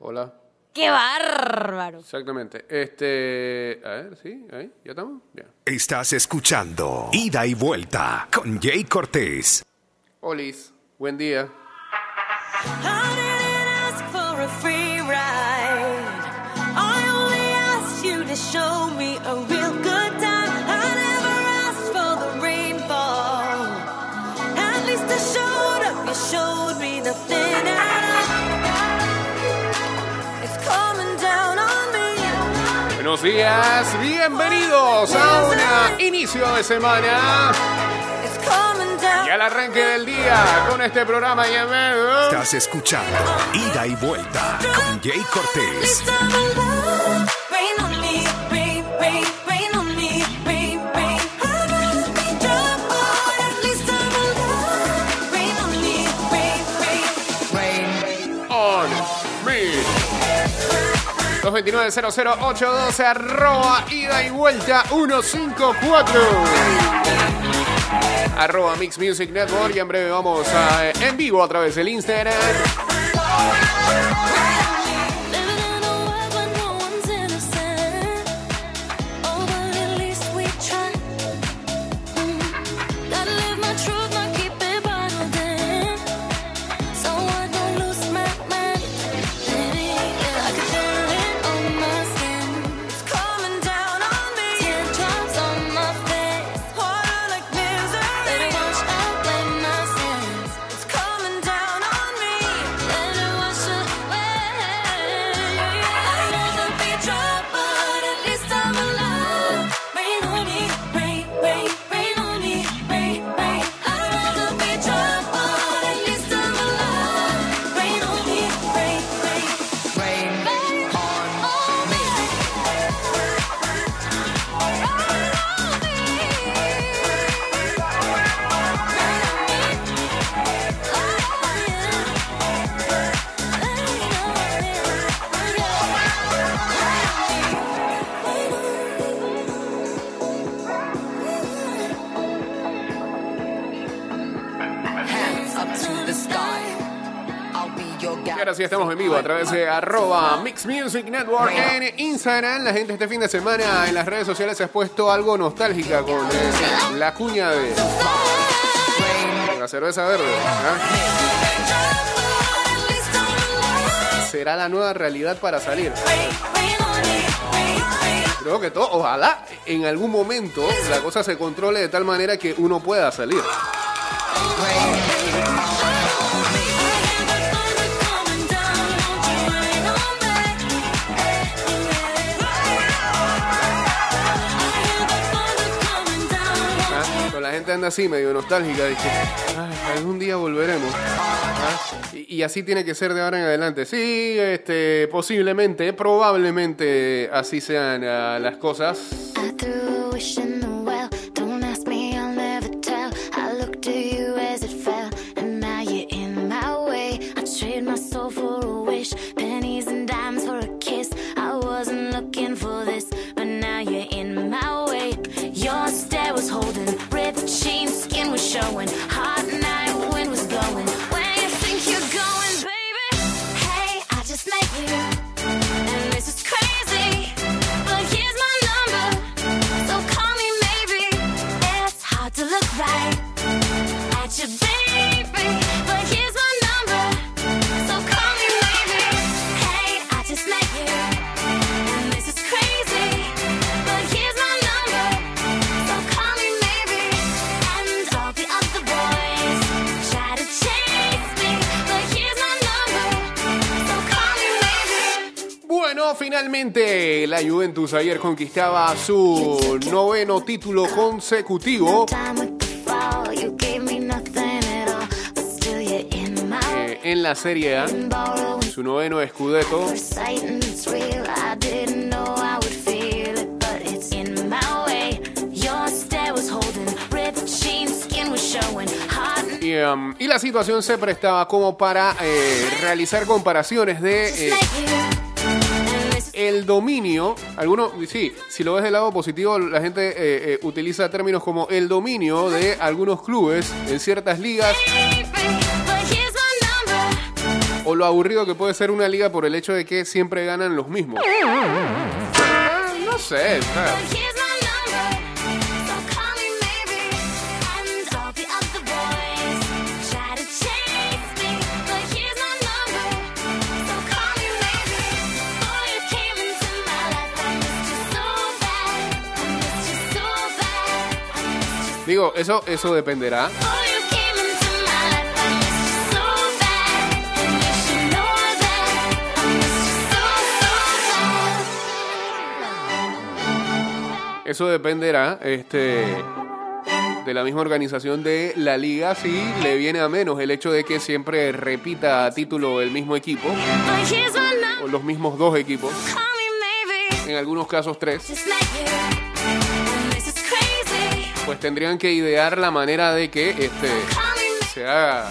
Hola. ¡Qué bárbaro! Exactamente. Este. A ver, sí, ahí, ya estamos. Ya. Estás escuchando Ida y Vuelta con Jay Cortés. Olis, buen día. I Buenos días, bienvenidos a un inicio de semana y al arranque del día con este programa llamado. Estás escuchando Ida y Vuelta con Jay Cortés. 229-00812 arroba ida y vuelta 154 arroba Mix Music Network y en breve vamos a, en vivo a través del Instagram y ahora sí estamos en vivo a través de arroba Mix Music Network en Instagram. La gente este fin de semana en las redes sociales se ha puesto algo nostálgica con eh, la cuña de la cerveza verde será la nueva realidad para salir. Creo que todo, ojalá en algún momento la cosa se controle de tal manera que uno pueda salir. Gente anda así, medio nostálgica, "Ay, algún día volveremos. ¿ah? Y, y así tiene que ser de ahora en adelante. Sí, este, posiblemente, probablemente así sean ah, las cosas. flowing. La Juventus ayer conquistaba su noveno título consecutivo. Eh, en la Serie A, su noveno Y, um, y la situación se prestaba como para eh, realizar comparaciones de eh, el dominio. Algunos, sí, si lo ves del lado positivo, la gente eh, eh, utiliza términos como el dominio de algunos clubes en ciertas ligas o lo aburrido que puede ser una liga por el hecho de que siempre ganan los mismos. Ah, no sé, o you so so bad. Eso dependerá este, de la misma organización de la liga si le viene a menos el hecho de que siempre repita a título el mismo equipo o los mismos dos equipos, en algunos casos tres, pues tendrían que idear la manera de que este, se haga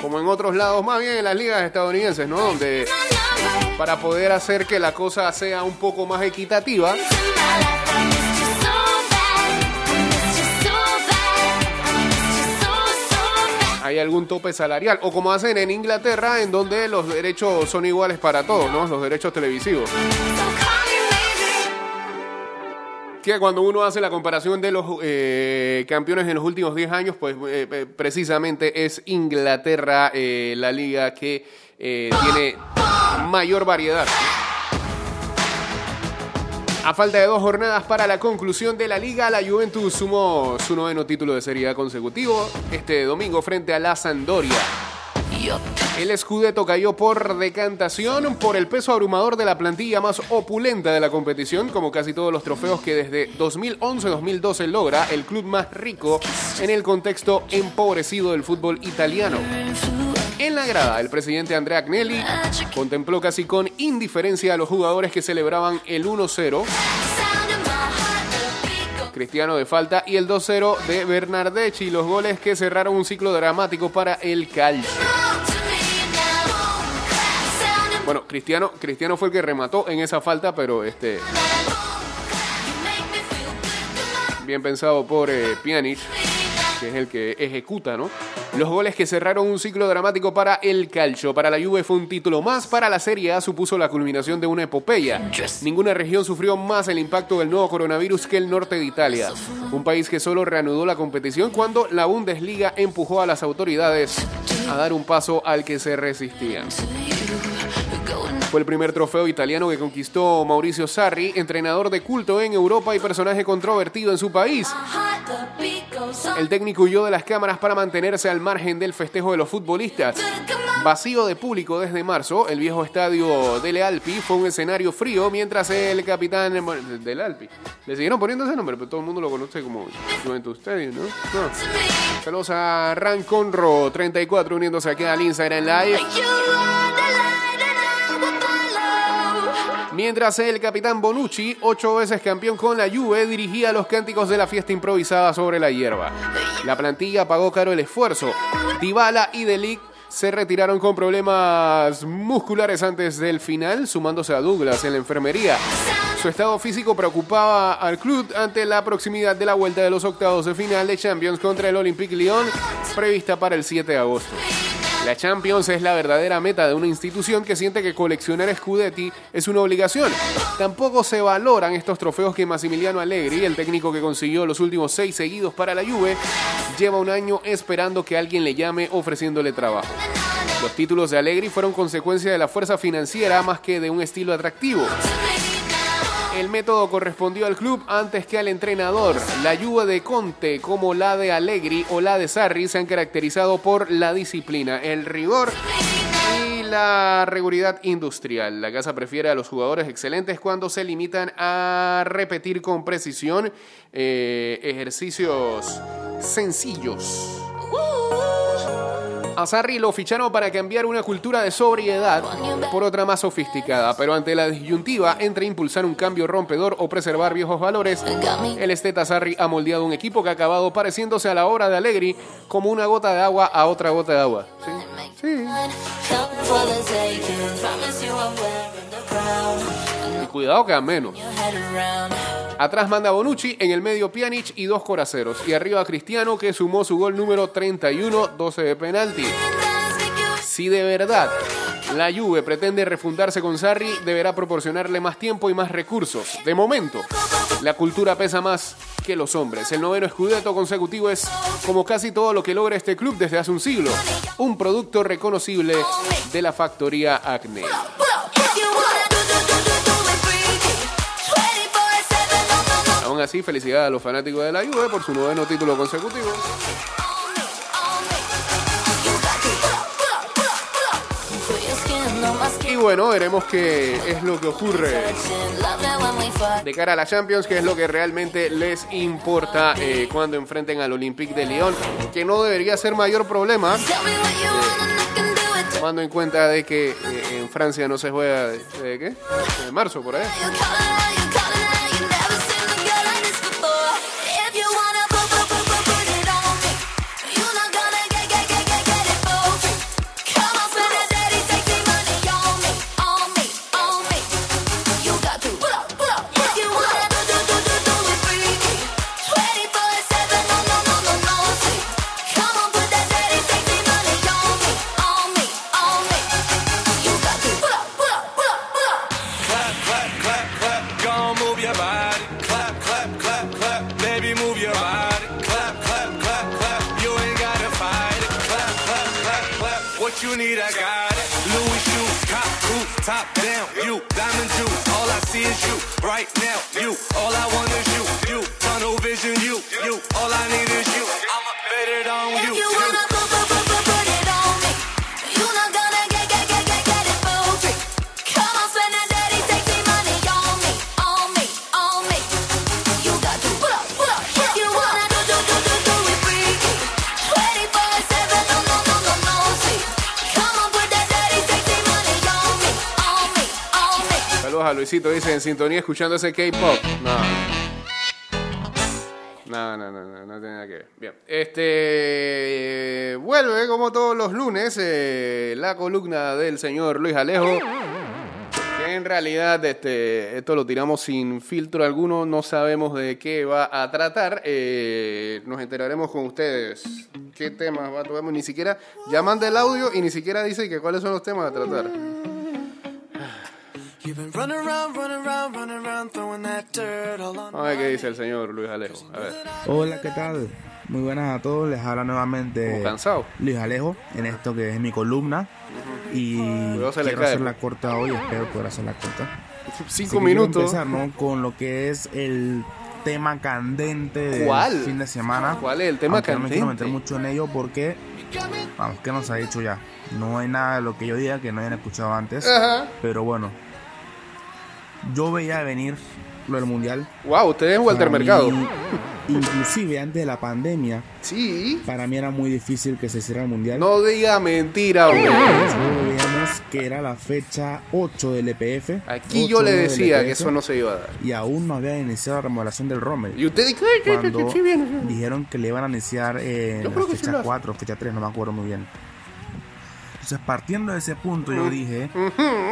como en otros lados, más bien en las ligas estadounidenses, ¿no? Donde para poder hacer que la cosa sea un poco más equitativa, hay algún tope salarial. O como hacen en Inglaterra, en donde los derechos son iguales para todos, ¿no? Los derechos televisivos. Que cuando uno hace la comparación de los eh, campeones en los últimos 10 años, pues eh, eh, precisamente es Inglaterra la liga que tiene mayor variedad. A falta de dos jornadas para la conclusión de la liga, la Juventus sumó su noveno título de Serie A consecutivo este domingo frente a la Sampdoria. El Scudetto cayó por decantación por el peso abrumador de la plantilla más opulenta de la competición, como casi todos los trofeos que desde 2011-2012 logra el club más rico en el contexto empobrecido del fútbol italiano. En la grada, el presidente Andrea Agnelli contempló casi con indiferencia a los jugadores que celebraban el 1-0 Cristiano de falta y el 2-0 de Bernardeschi, los goles que cerraron un ciclo dramático para el Calcio. Bueno, Cristiano, Cristiano fue el que remató en esa falta, pero este bien pensado por eh, Pjanic, que es el que ejecuta, ¿no? Los goles que cerraron un ciclo dramático para el calcio. Para la Juve fue un título más, para la Serie A supuso la culminación de una epopeya. Ninguna región sufrió más el impacto del nuevo coronavirus que el norte de Italia, un país que solo reanudó la competición cuando la Bundesliga empujó a las autoridades a dar un paso al que se resistían. Fue el primer trofeo italiano que conquistó Mauricio Sarri, entrenador de culto en Europa y personaje controvertido en su país. El técnico huyó de las cámaras para mantenerse al margen del festejo de los futbolistas. Vacío de público desde marzo, el viejo estadio Dele Alpi fue un escenario frío mientras el capitán del Alpi. Le siguieron poniendo ese nombre, pero todo el mundo lo conoce como Juventus Stadium, ¿no? No. Saludos a Ran Conro 34 uniéndose aquí al Instagram Live. Mientras el capitán Bonucci, ocho veces campeón con la Juve, dirigía los cánticos de la fiesta improvisada sobre la hierba. La plantilla pagó caro el esfuerzo. Dybala y Delic se retiraron con problemas musculares antes del final, sumándose a Douglas en la enfermería. Su estado físico preocupaba al club ante la proximidad de la vuelta de los octavos de final de Champions contra el Olympique Lyon, prevista para el 7 de agosto. La Champions es la verdadera meta de una institución que siente que coleccionar Scudetti es una obligación. Tampoco se valoran estos trofeos que Massimiliano Allegri, el técnico que consiguió los últimos seis seguidos para la Juve, lleva un año esperando que alguien le llame ofreciéndole trabajo. Los títulos de Allegri fueron consecuencia de la fuerza financiera más que de un estilo atractivo. El método correspondió al club antes que al entrenador. La Juve de Conte, como la de Allegri o la de Sarri, se han caracterizado por la disciplina, el rigor y la seguridad industrial. La casa prefiere a los jugadores excelentes cuando se limitan a repetir con precisión eh, ejercicios sencillos. A Sarri lo ficharon para cambiar una cultura de sobriedad por otra más sofisticada, pero ante la disyuntiva entre impulsar un cambio rompedor o preservar viejos valores, el esteta Sarri ha moldeado un equipo que ha acabado pareciéndose a la hora de Allegri como una gota de agua a otra gota de agua. Sí. Y cuidado que a menos. Atrás manda Bonucci, en el medio Pjanic y dos coraceros. Y arriba Cristiano que sumó su gol número 31, 12 de penalti. Si de verdad la Juve pretende refundarse con Sarri, deberá proporcionarle más tiempo y más recursos. De momento, la cultura pesa más que los hombres. El noveno escudeto consecutivo es, como casi todo lo que logra este club desde hace un siglo, un producto reconocible de la factoría Acne. Así, felicidades a los fanáticos de la Juve por su noveno título consecutivo. Y bueno, veremos qué es lo que ocurre de cara a la Champions, que es lo que realmente les importa eh, cuando enfrenten al Olympique de Lyon, que no debería ser mayor problema, it. tomando en cuenta de que eh, en Francia no se juega de, de qué, de marzo por ahí. En sintonía escuchando ese K-pop. No. No, no, no, no, tiene nada que ver. Bien. Este. vuelve como todos los lunes eh, la columna del señor Luis Alejo. Que en realidad este, esto lo tiramos sin filtro alguno, no sabemos de qué va a tratar. eh, nos enteraremos con ustedes qué temas va a tratar. Ni siquiera ya manda el audio y ni siquiera dice que cuáles son los temas a tratar. A ver qué dice el señor Luis Alejo. A ver. Hola, ¿qué tal? Muy buenas a todos, les habla nuevamente cansado. Luis Alejo en esto que es mi columna y Cuidado, se quiero cae, hacerla corta hoy, espero poder hacerla corta. Así Cinco que quiero minutos. empezar ¿no? con lo que es el tema candente del ¿Cuál? fin de semana. ¿Cuál es el tema Aunque No me quiero candente? meter mucho en ello porque, vamos, ¿qué nos ha dicho ya? No hay nada de lo que yo diga que no hayan escuchado antes, Ajá. pero bueno, yo veía venir lo del mundial. Wow, usted es Walter Para mí, Mercado. Inclusive antes de la pandemia, Sí. para mí era muy difícil que se hiciera el mundial. No diga mentira. Solo veíamos que era la fecha 8 del EPF. Aquí 8 yo le decía que EPF, eso no se iba a dar. Y aún no había iniciado la remodelación del Rommel. Y usted dice, "Ay, que- que- que Cuando sí viene". dijeron que le iban a iniciar eh, la fecha hace. 4 fecha 3, no me acuerdo muy bien. Entonces, partiendo de ese punto, yo dije,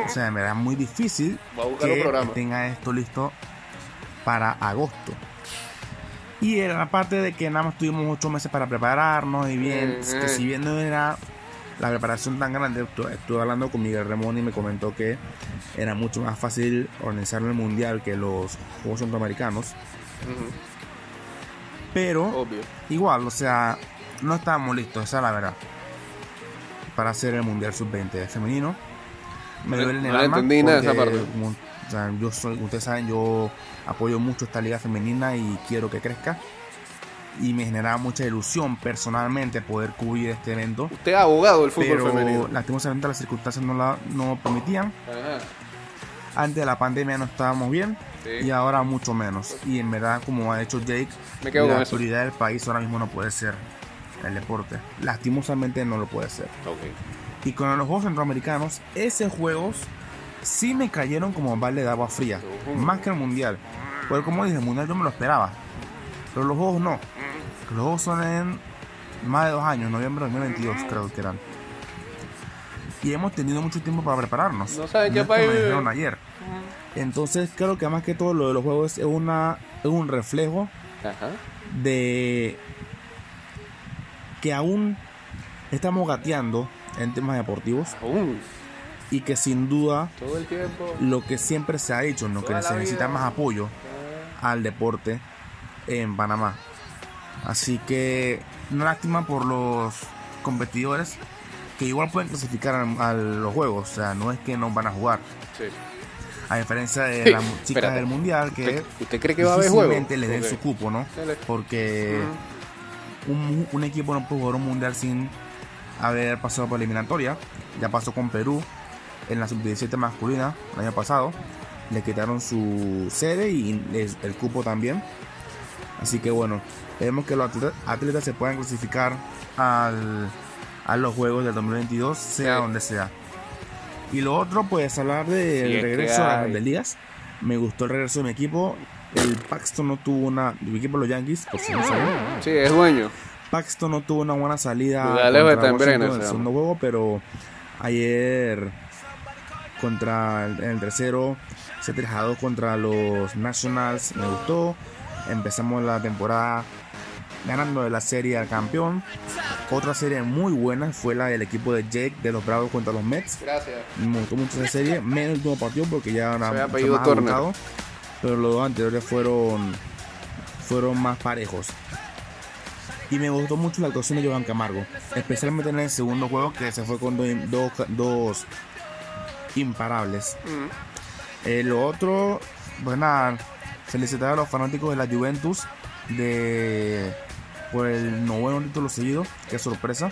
o sea, me era muy difícil que tenga esto listo para agosto. Y era aparte de que nada más tuvimos 8 meses para prepararnos y bien, que si bien no era la preparación tan grande, estu- estuve hablando con Miguel Remón y me comentó que era mucho más fácil organizar el mundial que los Juegos Centroamericanos. Pero Obvio. Igual, o sea, no estábamos listos, esa es la verdad. Para hacer el Mundial Sub-20 femenino. Me duele en el no alma entendí nada de esa parte. como, o sea, yo soy, ustedes saben, yo apoyo mucho esta liga femenina y quiero que crezca. Y me generaba mucha ilusión personalmente poder cubrir este evento. Usted es abogado del fútbol Pero femenino. lastimosamente las circunstancias no la no permitían. Ajá. Antes de la pandemia no estábamos bien Sí. y ahora mucho menos. Y en verdad, como ha hecho Jake, Me la prioridad del país ahora mismo no puede ser el deporte. Lastimosamente no lo puede ser. Ok. Y con los Juegos Centroamericanos, esos juegos sí me cayeron como balde de agua fría. Más que el Mundial. Porque como dije, el Mundial yo me lo esperaba. Pero los Juegos no. Los Juegos son en más de dos años, noviembre de 2022 creo que eran. Y hemos tenido mucho tiempo para prepararnos. No saben qué país me ayer. Entonces creo que más que todo lo de los juegos es una es un reflejo Ajá. de que aún estamos gateando en temas deportivos Aún, y que sin duda todo el tiempo. lo que siempre se ha dicho, ¿no? que se necesita vida. más apoyo al deporte en Panamá. Así que una lástima por los competidores que igual pueden clasificar a, a los juegos, o sea, no es que no van a jugar. Sí. A diferencia de las chicas espérate. del mundial que ¿Usted, usted cree que va a haber juego? difícilmente les den su cupo, ¿no? Porque un, un equipo no puede jugar un mundial sin haber pasado por eliminatoria. Ya pasó con Perú en la sub-17 masculina el año pasado. Le quitaron su sede y el cupo también. Así que bueno, vemos que los atleta- atletas se puedan clasificar al, a los Juegos del 2022, sea Sí. donde sea. Y lo otro, pues hablar del Sí, regreso a las grandes ligas. Me gustó el regreso de mi equipo. El Paxton no tuvo una. Mi equipo, los Yankees, por si no saben. Sí, es dueño. Paxton no tuvo una buena salida Pues Dale, contra Washington en el se segundo juego, pero ayer contra el, en el tercero se 3 a 2 contra los Nationals me gustó. Empezamos la temporada ganando de la serie al campeón. Otra serie muy buena fue la del equipo de Jake de los Bravos contra los Mets. Gracias. Me gustó mucho esa serie, menos el último partido porque ya era mucho más pero los dos anteriores fueron fueron más parejos. Y me gustó mucho la actuación de Jovan Camargo, especialmente en el segundo juego que se fue con do- dos, dos imparables. Eh, lo otro, pues nada, felicitar a los fanáticos de la Juventus de por el noveno título seguido, qué sorpresa.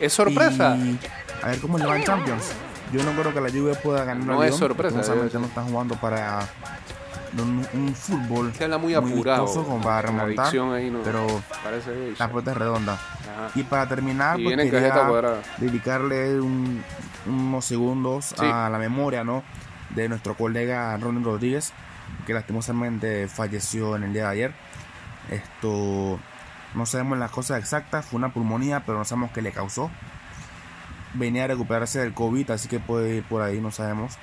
¿Es sorpresa? Y a ver cómo le va en Champions. Yo no creo que la Juve pueda ganar. No es sorpresa, lastimosamente debe no están jugando para un, un fútbol Se habla muy apurado. vistoso como para La remontar. adicción ahí no. Pero la pelota es redonda. Ajá. Y para terminar, Y pues, quería dedicarle un- unos segundos Sí. a la memoria ¿no? de nuestro colega Ronnie Rodríguez, que lastimosamente falleció en el día de ayer. Esto no sabemos las cosas exactas, fue una pulmonía, pero no sabemos qué le causó. Venía a recuperarse del COVID, así que puede ir por ahí, no sabemos.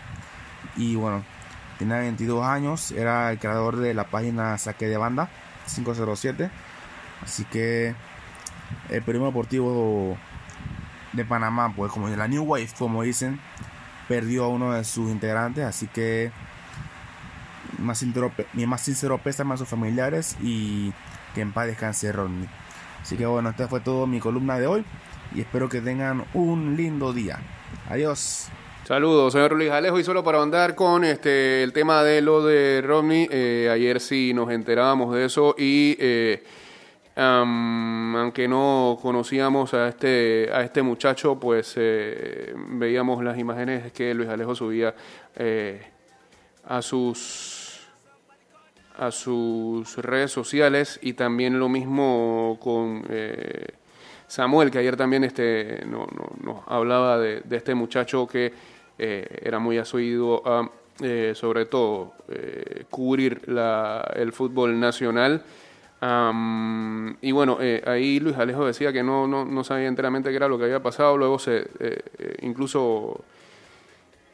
Y bueno, tenía 22 años, era el creador de la página Saque de Banda 507. Así que el periodismo deportivo de Panamá, pues como la New Wave, como dicen, perdió a uno de sus integrantes, así que más sincero, mi más sincero pésame a sus familiares y que en paz descanse Rodney. Así que bueno, esta fue todo mi columna de hoy y espero que tengan un lindo día. Adiós. Saludos, señor Luis Alejo. Y solo para andar con este el tema de lo de Romney, eh, ayer sí nos enterábamos de eso y eh, aunque no conocíamos a este a este muchacho, pues eh, veíamos las imágenes que Luis Alejo subía eh, a sus a sus redes sociales y también lo mismo con eh, Samuel, que ayer también este, no, no- nos hablaba de, este muchacho que eh, era muy asiduo a, eh, sobre todo, eh, cubrir la, el fútbol nacional. Y bueno, eh, ahí Luis Alejo decía que no, no, no sabía enteramente qué era lo que había pasado. Luego se incluso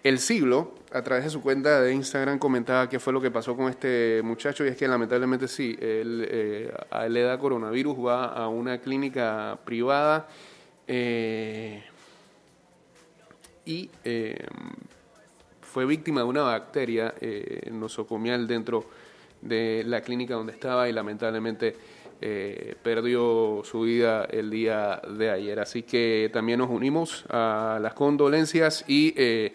el siglo, a través de su cuenta de Instagram, comentaba qué fue lo que pasó con este muchacho y es que lamentablemente sí, él, eh, a le da coronavirus, va a una clínica privada eh, y eh, fue víctima de una bacteria eh, nosocomial dentro de la clínica donde estaba y lamentablemente eh, perdió su vida el día de ayer. Así que también nos unimos a las condolencias y eh,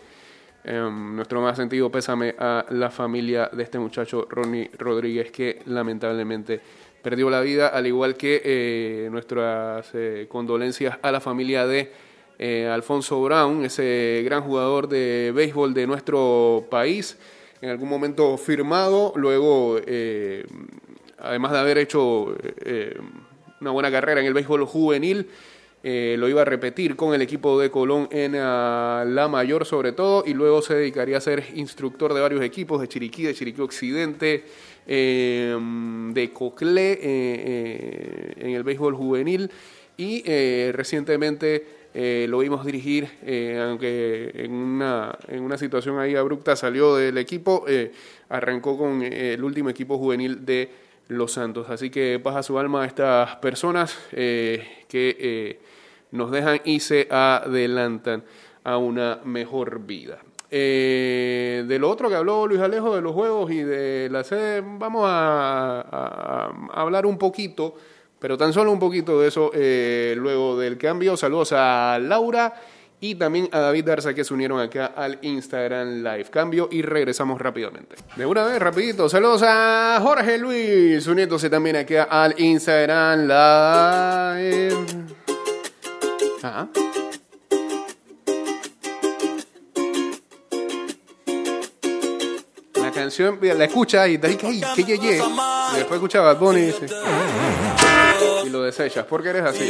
em, nuestro más sentido pésame a la familia de este muchacho Ronnie Rodríguez que lamentablemente perdió la vida, al igual que eh, nuestras eh, condolencias a la familia de eh, Alfonso Brown, ese gran jugador de béisbol de nuestro país, en algún momento firmado, luego, además de haber hecho una buena carrera en el béisbol juvenil, eh, lo iba a repetir con el equipo de Colón en ah, la mayor sobre todo, y luego se dedicaría a ser instructor de varios equipos, de Chiriquí, de Chiriquí Occidente, eh, de Coclé, eh, eh, en el béisbol juvenil, y eh, recientemente lo vimos dirigir, aunque en una, en una situación ahí abrupta salió del equipo, arrancó con el último equipo juvenil de Los Santos. Así que paz a su alma a estas personas eh, que eh, nos dejan y se adelantan a una mejor vida. Eh, de lo otro que habló Luis Alejo de los juegos y de la sede, vamos a, hablar un poquito, pero tan solo un poquito de eso eh, luego del cambio. Saludos a Laura y también a David Darza que se unieron acá al Instagram Live. Cambio y regresamos rápidamente. De una vez, rapidito. Saludos a Jorge Luis uniéndose también acá al Instagram Live. Ah. La canción, la escucha y te dice, ay, qué ye, ye". Y después escucha Bad Bunny y dice, y lo desechas, porque eres así.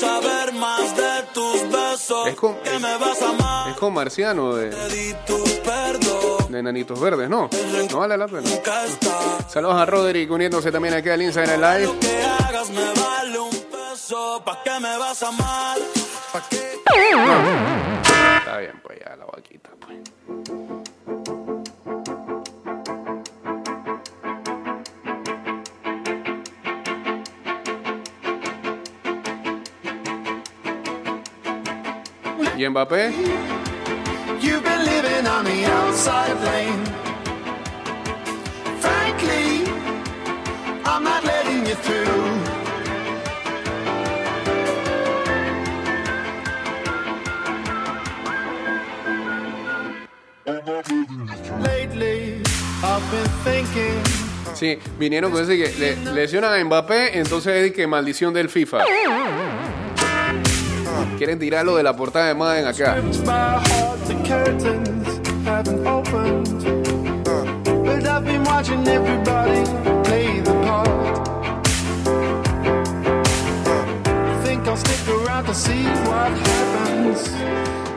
Saber más de tus besos. Es con- que me vas a amar. Es con Marciano de, de Nanitos Verdes, ¿no? No vale la pena. Saludos a Roderick uniéndose también aquí al Instagram Live. Lo que hagas me vale un peso. ¿Pa' qué me vas a amar? ¿Pa' qué? Está bien, pues ya la vaquita. Been thinking. Sí, vinieron con ese que le lesionan a Mbappé, entonces es que maldición del FIFA. Quieren tirarlo de la portada de Madden acá.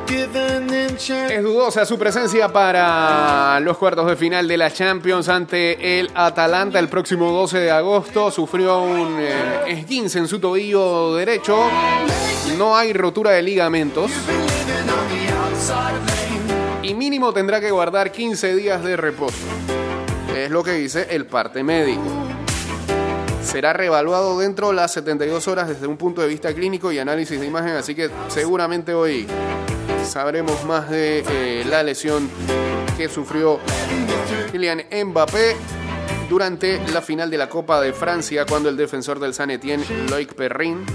Es dudosa su presencia para los cuartos de final de la Champions ante el Atalanta el próximo 12 de agosto. Sufrió un eh, esguince en su tobillo derecho. No hay rotura de ligamentos. Y mínimo tendrá que guardar 15 días de reposo. Es lo que dice el parte médico. Será reevaluado dentro de las 72 horas desde un punto de vista clínico y análisis de imagen, así que seguramente hoy sabremos más de eh, la lesión que sufrió Kylian Mbappé durante la final de la Copa de Francia cuando el defensor del San Etienne, Loic Perrin,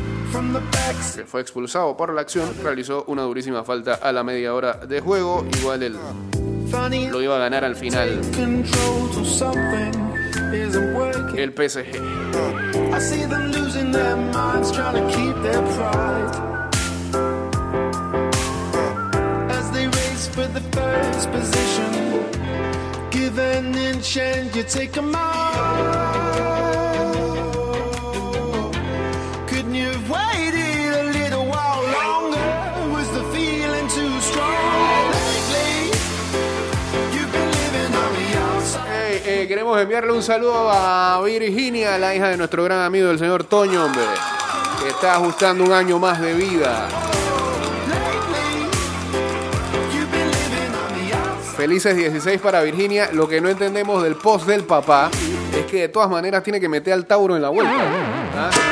fue expulsado por la acción, realizó una durísima falta a la media hora de juego. Igual él lo iba a ganar al final el PSG. The first position, given in chance, you take them out. Couldn't you have waited a little while longer? Was the feeling too strong? Hey, eh, queremos enviarle un saludo a Virginia, la hija de nuestro gran amigo el señor Toño, hombre, que está ajustando un año más de vida. Felices 16 para Virginia. Lo que no entendemos del post del papá es que de todas maneras tiene que meter al Tauro en la vuelta. ¿Ah?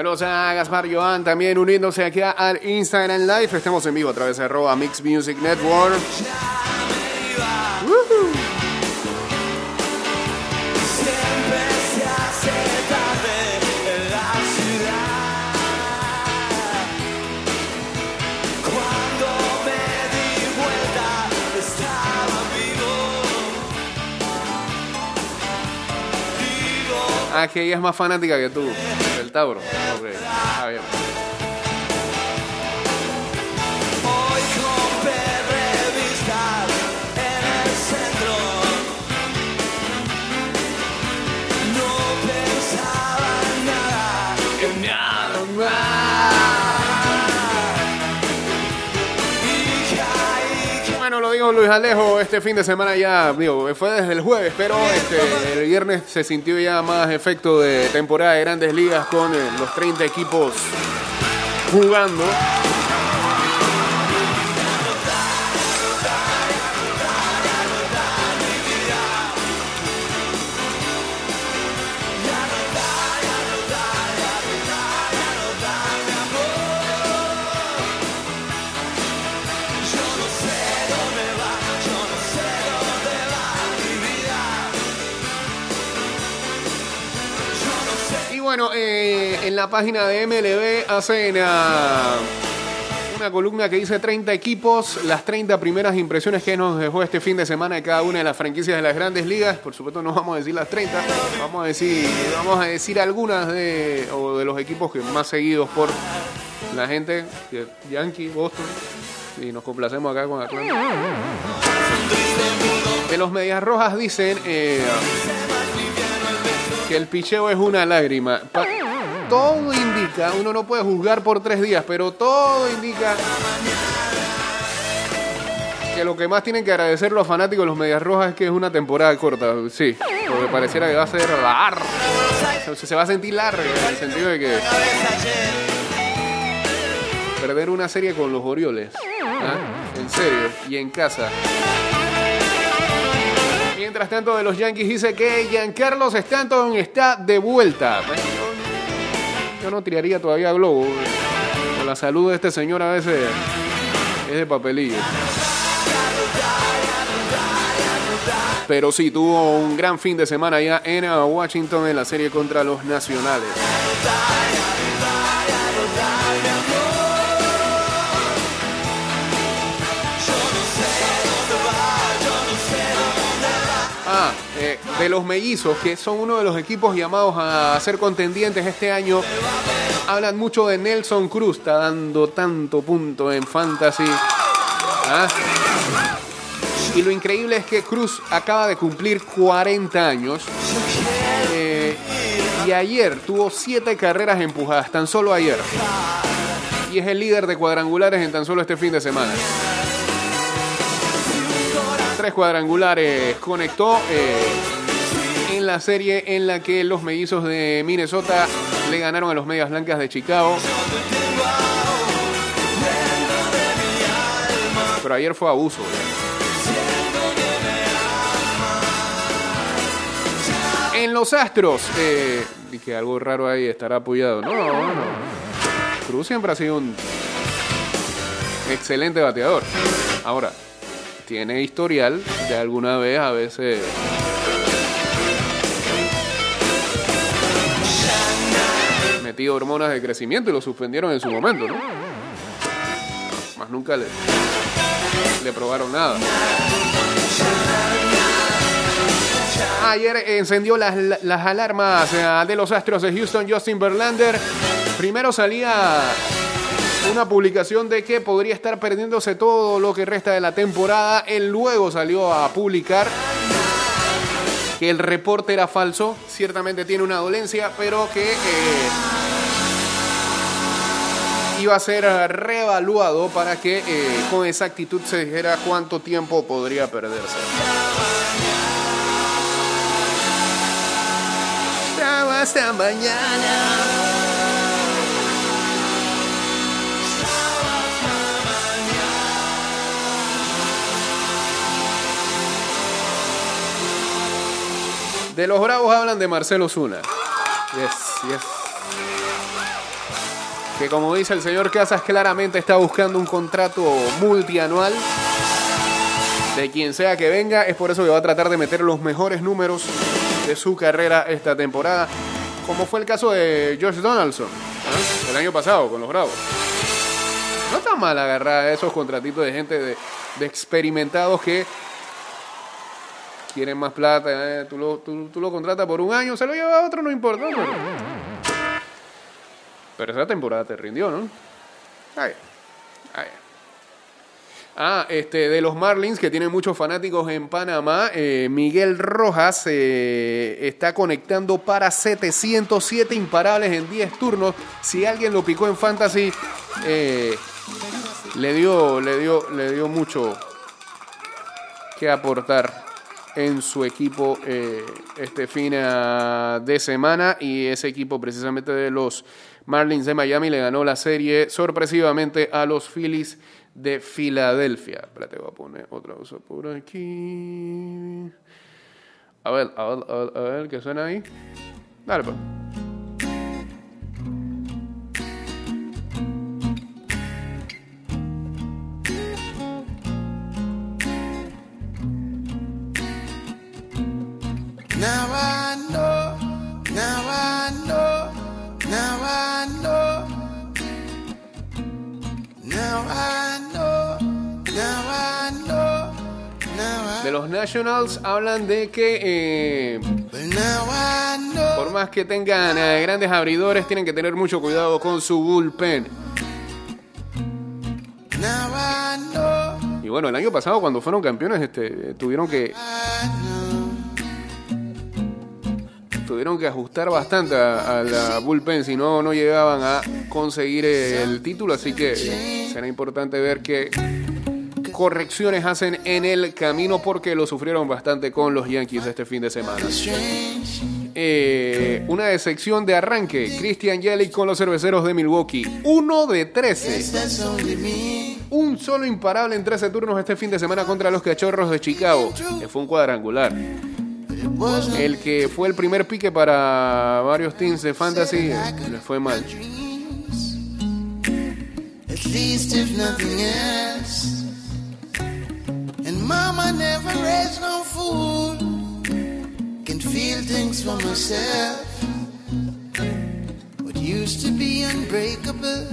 Saludos a Gaspar Joan también uniéndose aquí al Instagram Live. Estamos en vivo a través de arroba Mix Music Network. Ah, que ella es más fanática que tú, del Tauro. Ok, está bien. Luis Alejo, este fin de semana ya, digo, fue desde el jueves, pero este, el viernes se sintió ya más efecto de temporada de grandes ligas con eh, los 30 equipos jugando. Bueno, eh, en la página de MLB hacen ah, una columna que dice 30 equipos, las 30 primeras impresiones que nos dejó este fin de semana de cada una de las franquicias de las grandes ligas. Por supuesto no vamos a decir las 30, vamos a decir, vamos a decir algunas de, los equipos que más seguidos por la gente, Yankee, Boston, y nos complacemos acá con Atlanta. De los Medias Rojas dicen... eh, que el picheo es una lágrima. Todo indica, uno no puede juzgar por tres días, pero todo indica que lo que más tienen que agradecer los fanáticos de los Medias Rojas es que es una temporada corta, sí, porque pareciera que va a ser larga, se, se va a sentir larga en el sentido de que perder una serie con los Orioles, ¿ah? en serio, y en casa. Mientras tanto, de los Yankees dice que Giancarlos Stanton está de vuelta. Yo, no tiraría todavía globo. Con la salud de este señor a veces es de papelillo. Pero sí, tuvo un gran fin de semana ya en uh, Washington en la serie contra los Nacionales. De los mellizos, que son uno de los equipos llamados a ser contendientes este año, hablan mucho de Nelson Cruz, está dando tanto punto en fantasy. Ah. Y lo increíble es que Cruz acaba de cumplir 40 años. eh, y ayer tuvo 7 carreras empujadas, tan solo ayer. Y es el líder de cuadrangulares en tan solo este fin de semana cuadrangulares conectó eh, en la serie en la que los mellizos de Minnesota le ganaron a los Medias Blancas de Chicago. Pero ayer fue abuso. En los Astros, eh, que algo raro ahí estará apoyado. No, no, no. Cruz siempre ha sido un excelente bateador. Ahora, tiene historial de alguna vez a veces metido hormonas de crecimiento y lo suspendieron en su momento, ¿no? Más nunca le, le probaron nada. Ayer encendió las, las alarmas eh, de los Astros de Houston Justin Verlander. Primero salía una publicación de que podría estar perdiéndose todo lo que resta de la temporada. Él luego salió a publicar que el reporte era falso. Ciertamente tiene una dolencia, pero que eh, iba a ser reevaluado para que eh, con exactitud se dijera cuánto tiempo podría perderse. Hasta mañana. De los Bravos hablan de Marcelo Zuna. Yes, yes. Que como dice el señor Casas, claramente está buscando un contrato multianual. De quien sea que venga, es por eso que va a tratar de meter los mejores números de su carrera esta temporada. Como fue el caso de George Donaldson el año pasado con los Bravos. No está mal agarrar esos contratitos de gente de, de experimentados que quieren más plata, eh, tú, lo, tú, tú lo contratas por un año, se lo lleva a otro, no importa. Pero, esa temporada te rindió, ¿no? Ay, ay. Ah, este, de los Marlins, que tienen muchos fanáticos en Panamá, eh, Miguel Rojas eh, está conectando para 707 imparables en 10 turnos. Si alguien lo picó en Fantasy, eh, le dio, le dio, le dio mucho, que aportar en su equipo eh, este fin eh, de semana y ese equipo precisamente de los Marlins de Miami le ganó la serie sorpresivamente a los Phillies de Filadelfia. Espérate, voy a poner otra cosa por aquí. A ver, a ver, a ver, a ver, ¿qué suena ahí? Dale, pues. Nationals hablan de que eh, por más que tengan eh, grandes abridores, tienen que tener mucho cuidado con su bullpen. Y bueno, el año pasado cuando fueron campeones, este, tuvieron que tuvieron que ajustar bastante a, la bullpen, si no, no llegaban a conseguir el título, así que será importante ver qué correcciones hacen en el camino porque lo sufrieron bastante con los Yankees este fin de semana. Eh, una decepción de arranque, Christian Yelich con los cerveceros de Milwaukee, 1 de 13. that's only me. Un solo imparable en 13 turnos este fin de semana contra los cachorros de Chicago, que fue un cuadrangular. El que fue el primer pique para varios teams de fantasy eh, le fue mal. At least if nothing else. Mama never raised no. Can feel things for myself. What used to be unbreakable.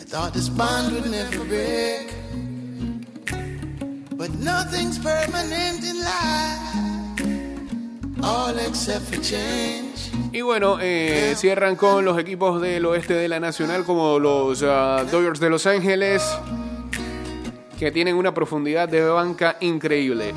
I thought this bond would never break. But nothing's permanent in life. All except for change. Y bueno, eh, cierran con los equipos del oeste de la Nacional como los ah, Dodgers de Los Ángeles, que tienen una profundidad de banca increíble.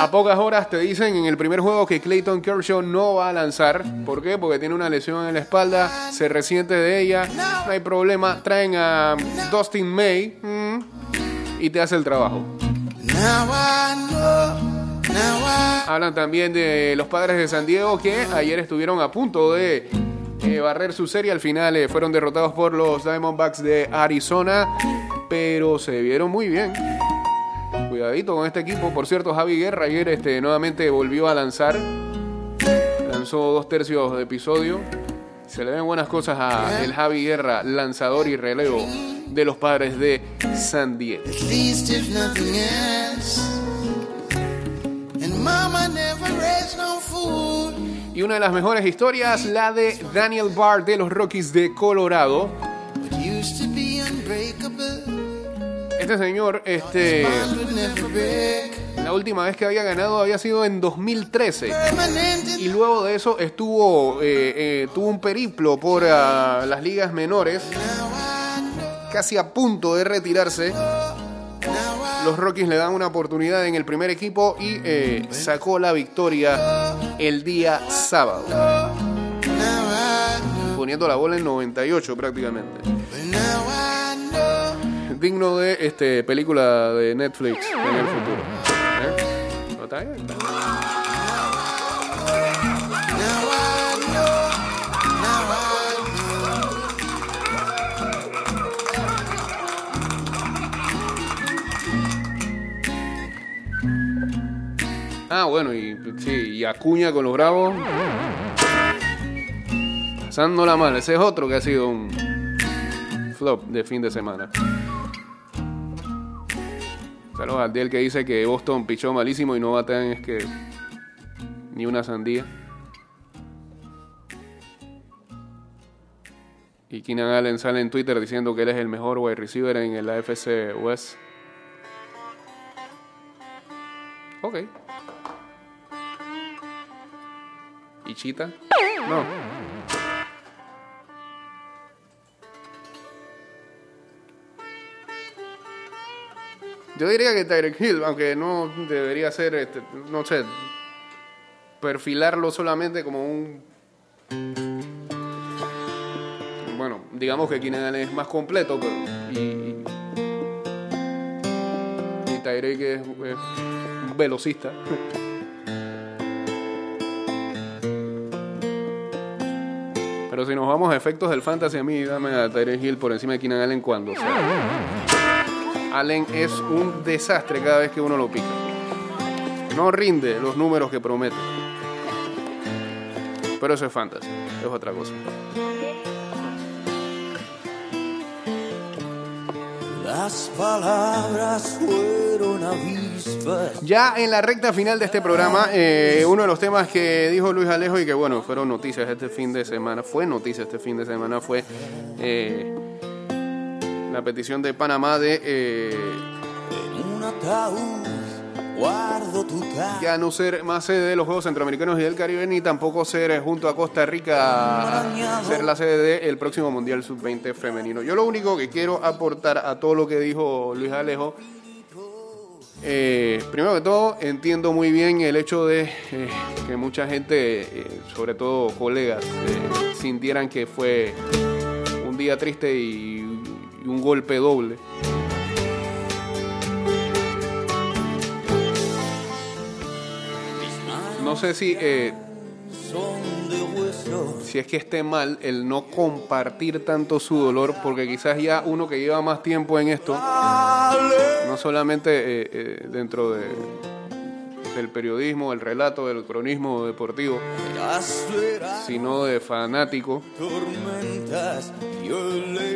A pocas horas te dicen en el primer juego que Clayton Kershaw no va a lanzar. ¿Por qué? Porque tiene una lesión en la espalda, se resiente de ella, no hay problema. Traen a Dustin May mm, y te hace el trabajo. Hablan también de los padres de San Diego que ayer estuvieron a punto de eh, barrer su serie. Al final eh, fueron derrotados por los Diamondbacks de Arizona, pero se vieron muy bien. Cuidadito con este equipo. Por cierto, Javi Guerra ayer este, nuevamente volvió a lanzar. Lanzó dos tercios de episodio. Se le ven buenas cosas a el Javi Guerra, lanzador y relevo de los padres de San Diego. Mama never raised no fool. Y una de las mejores historias, la de Daniel Barr de los Rockies de Colorado. Este señor, este, la última vez que había ganado había sido en 2013. Permanent in Y luego de eso estuvo, eh, eh, tuvo un periplo por ah, las ligas menores, casi a punto de retirarse. Los Rockies le dan una oportunidad en el primer equipo y eh, sacó la victoria el día sábado, poniendo la bola en 98 prácticamente. Digno de este película de Netflix en el futuro. ¿Eh? ¿No está bien? Ah, bueno, y sí, y Acuña con los Bravos. Pasándola mal. Ese es otro que ha sido un flop de fin de semana. Saludos al Diel que dice que Boston pichó malísimo y no batean es que ni una sandía. Y Keenan Allen sale en Twitter diciendo que él es el mejor wide receiver en el AFC West. Ok. ¿Y Chita? No. Yo diría que Tyreek Hill, aunque no debería ser, este, no sé, perfilarlo solamente como un... Bueno, digamos que Keenan es más completo, pero... Y, y Tyreek es, es un velocista. Pero si nos vamos a efectos del fantasy, a mí dame a Tyreek Hill por encima de Keenan Allen cuando sea. Allen es un desastre cada vez que uno lo pica. No rinde los números que promete. Pero eso es fantasy, es otra cosa. Las palabras fueron avispas. Ya en la recta final de este programa, eh, uno de los temas que dijo Luis Alejo y que bueno, fueron noticias este fin de semana, fue noticia este fin de semana, fue eh, la petición de Panamá de eh, En un ataúd guardo tu cara. ya no ser más sede de los Juegos Centroamericanos y del Caribe, ni tampoco ser eh, junto a Costa Rica ser la sede del próximo Mundial Sub-20 femenino. Yo lo único que quiero aportar a todo lo que dijo Luis Alejo, eh, primero que todo, entiendo muy bien el hecho de eh, que mucha gente, eh, sobre todo colegas, sintieran que fue un día triste y, y un golpe doble. No sé si, eh, si es que esté mal el no compartir tanto su dolor, porque quizás ya uno que lleva más tiempo en esto, no solamente eh, eh, dentro de, del periodismo, el relato, del cronismo deportivo, sino de fanático,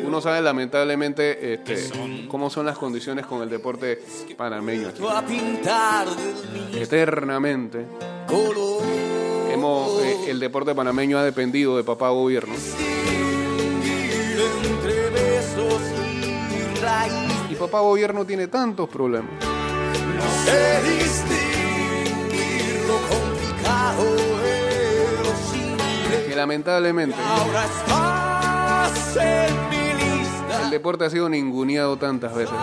uno sabe lamentablemente este, cómo son las condiciones con el deporte panameño. del Eternamente. Hemos, eh, el deporte panameño ha dependido de papá gobierno. Y papá gobierno tiene tantos problemas. Que lamentablemente el deporte ha sido ninguneado tantas veces.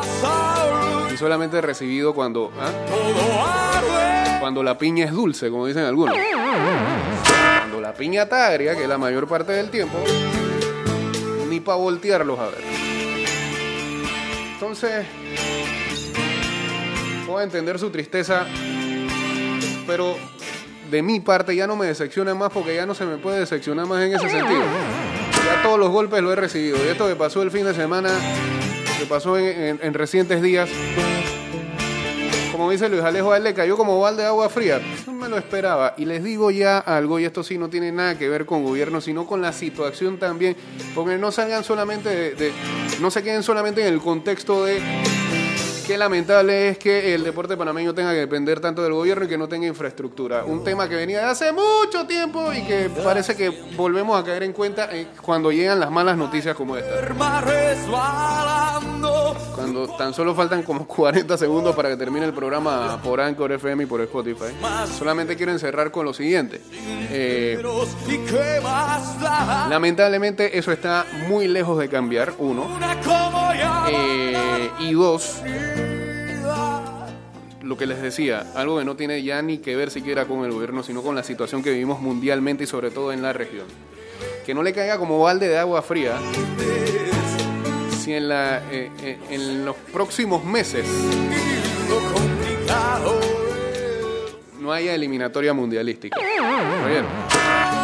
Y solamente recibido cuando, ¿ah? Cuando la piña es dulce, como dicen algunos. Cuando la piña está agria, que es la mayor parte del tiempo, ni para voltearlos a ver. Entonces, puedo entender su tristeza, pero de mi parte ya no me decepciona más porque ya no se me puede decepcionar más en ese sentido. Ya todos los golpes lo he recibido. Y esto que pasó el fin de semana, que pasó en recientes días, como dice Luis Alejo, a él le cayó como balde de agua fría. Me lo esperaba. Y les digo ya algo, y esto sí no tiene nada que ver con gobierno, sino con la situación también. Porque no salgan solamente de- no se queden solamente en el contexto de qué lamentable es que el deporte panameño tenga que depender tanto del gobierno y que no tenga infraestructura. Un tema que venía de hace mucho tiempo y que parece que volvemos a caer en cuenta eh, cuando llegan las malas noticias como esta. Cuando tan solo faltan como 40 segundos para que termine el programa por Anchor FM y por Spotify. Solamente quiero encerrar con lo siguiente. Eh, lamentablemente eso está muy lejos de cambiar, uno. Eh, y dos, lo que les decía, algo que no tiene ya ni que ver siquiera con el gobierno, sino con la situación que vivimos mundialmente y sobre todo en la región. Que no le caiga como balde de agua fría si en, eh, eh, los próximos meses no haya eliminatoria mundialística. ¿Está bien?